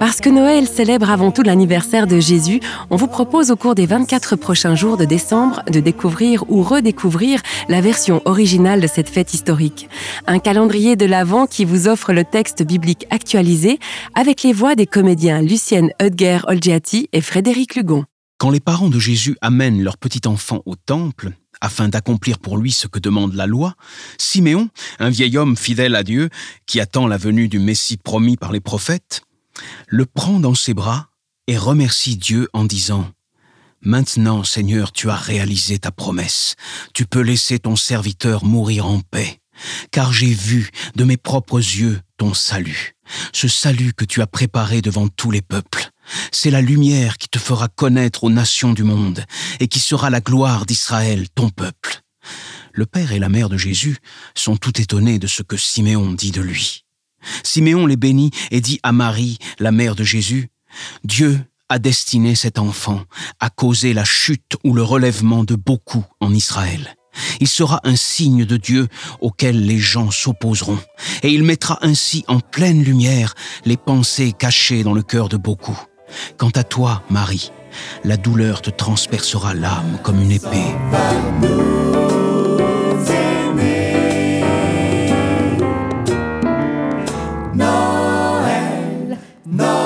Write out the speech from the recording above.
Puisque Noël célèbre avant tout l'anniversaire de Jésus, on vous propose au cours des 24 prochains jours de décembre de découvrir ou redécouvrir la version originale de cette fête historique. Un calendrier de l'Avent qui vous offre le texte biblique actualisé avec les voix des comédiens Lucienne Hudger Olgiati et Frédéric Lugon. Quand les parents de Jésus amènent leur petit enfant au temple, afin d'accomplir pour lui ce que demande la loi, Siméon, un vieil homme fidèle à Dieu, qui attend la venue du Messie promis par les prophètes, le prend dans ses bras et remercie Dieu en disant Maintenant, Seigneur, tu as réalisé ta promesse. Tu peux laisser ton serviteur mourir en paix, car j'ai vu de mes propres yeux ton salut, ce salut que tu as préparé devant tous les peuples. C'est la lumière qui te fera connaître aux nations du monde et qui sera la gloire d'Israël, ton peuple. Le père et la mère de Jésus sont tout étonnés de ce que Siméon dit de lui. Siméon les bénit et dit à Marie, la mère de Jésus, Dieu a destiné cet enfant à causer la chute ou le relèvement de beaucoup en Israël. Il sera un signe de Dieu auquel les gens s'opposeront, et il mettra ainsi en pleine lumière les pensées cachées dans le cœur de beaucoup. Quant à toi, Marie, la douleur te transpercera l'âme comme une épée. Noël, Noël.